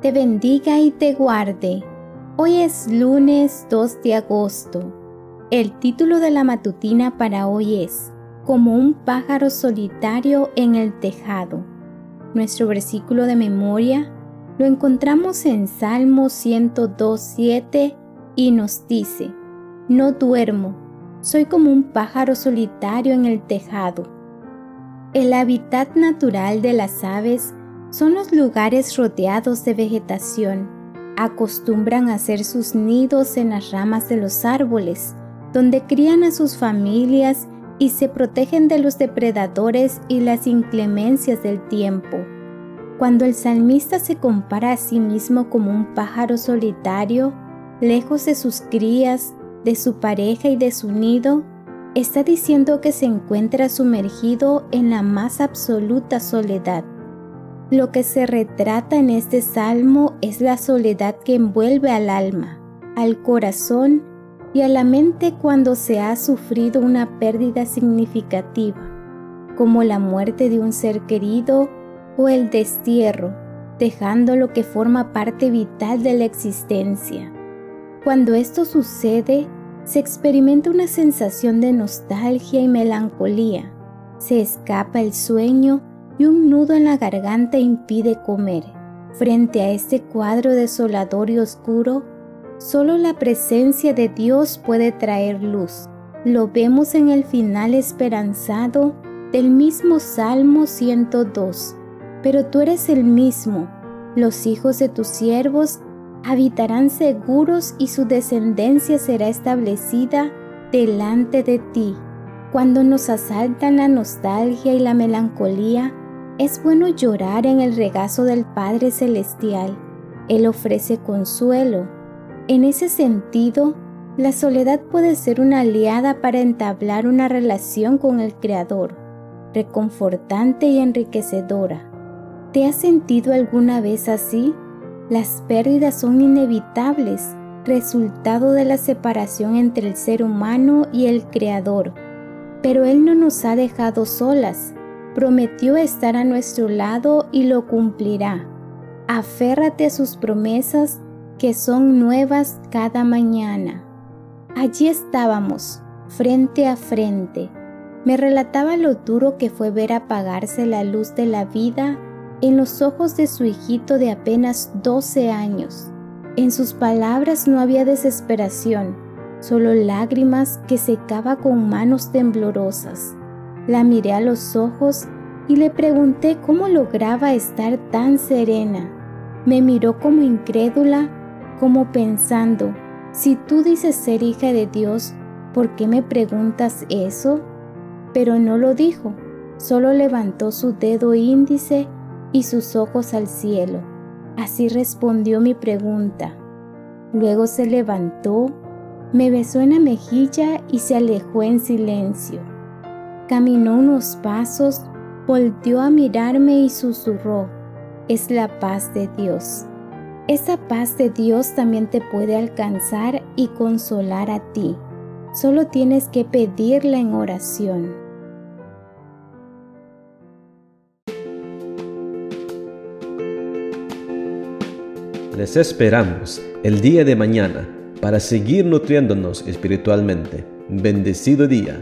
te bendiga y te guarde. Hoy es lunes 2 de agosto. El título de la matutina para hoy es Como un pájaro solitario en el tejado. Nuestro versículo de memoria lo encontramos en Salmo 102.7 y nos dice, No duermo, soy como un pájaro solitario en el tejado. El hábitat natural de las aves son los lugares rodeados de vegetación. Acostumbran a hacer sus nidos en las ramas de los árboles, donde crían a sus familias y se protegen de los depredadores y las inclemencias del tiempo. Cuando el salmista se compara a sí mismo como un pájaro solitario, lejos de sus crías, de su pareja y de su nido, está diciendo que se encuentra sumergido en la más absoluta soledad. Lo que se retrata en este salmo es la soledad que envuelve al alma, al corazón y a la mente cuando se ha sufrido una pérdida significativa, como la muerte de un ser querido o el destierro, dejando lo que forma parte vital de la existencia. Cuando esto sucede, se experimenta una sensación de nostalgia y melancolía. Se escapa el sueño y un nudo en la garganta impide comer. Frente a este cuadro desolador y oscuro, solo la presencia de Dios puede traer luz. Lo vemos en el final esperanzado del mismo Salmo 102. Pero tú eres el mismo. Los hijos de tus siervos habitarán seguros y su descendencia será establecida delante de ti. Cuando nos asaltan la nostalgia y la melancolía, es bueno llorar en el regazo del Padre Celestial. Él ofrece consuelo. En ese sentido, la soledad puede ser una aliada para entablar una relación con el Creador, reconfortante y enriquecedora. ¿Te has sentido alguna vez así? Las pérdidas son inevitables, resultado de la separación entre el ser humano y el Creador. Pero Él no nos ha dejado solas, prometió estar a nuestro lado y lo cumplirá. Aférrate a sus promesas que son nuevas cada mañana. Allí estábamos, frente a frente. Me relataba lo duro que fue ver apagarse la luz de la vida en los ojos de su hijito de apenas 12 años. En sus palabras no había desesperación, solo lágrimas que secaba con manos temblorosas. La miré a los ojos y le pregunté cómo lograba estar tan serena. Me miró como incrédula, como pensando, si tú dices ser hija de Dios, ¿por qué me preguntas eso? Pero no lo dijo, solo levantó su dedo índice y sus ojos al cielo. Así respondió mi pregunta. Luego se levantó, me besó en la mejilla y se alejó en silencio. Caminó unos pasos, volteó a mirarme y susurró, es la paz de Dios. Esa paz de Dios también te puede alcanzar y consolar a ti. Solo tienes que pedirla en oración. Les esperamos el día de mañana para seguir nutriéndonos espiritualmente. Bendecido día.